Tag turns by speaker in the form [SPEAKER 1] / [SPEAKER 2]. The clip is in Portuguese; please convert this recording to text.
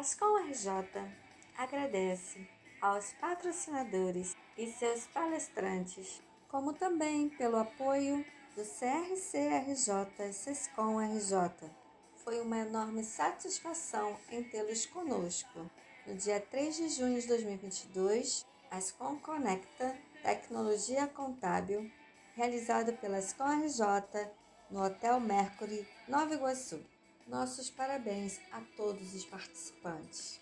[SPEAKER 1] Ascom RJ agradece aos patrocinadores e seus palestrantes, como também pelo apoio do CRCRJ e SESCOM RJ. Foi uma enorme satisfação em tê-los conosco. No dia 3 de junho de 2022, a Ascom Conecta Tecnologia Contábil, realizado pela Ascom RJ no Hotel Mercury, Nova Iguaçu. Nossos parabéns a todos os participantes.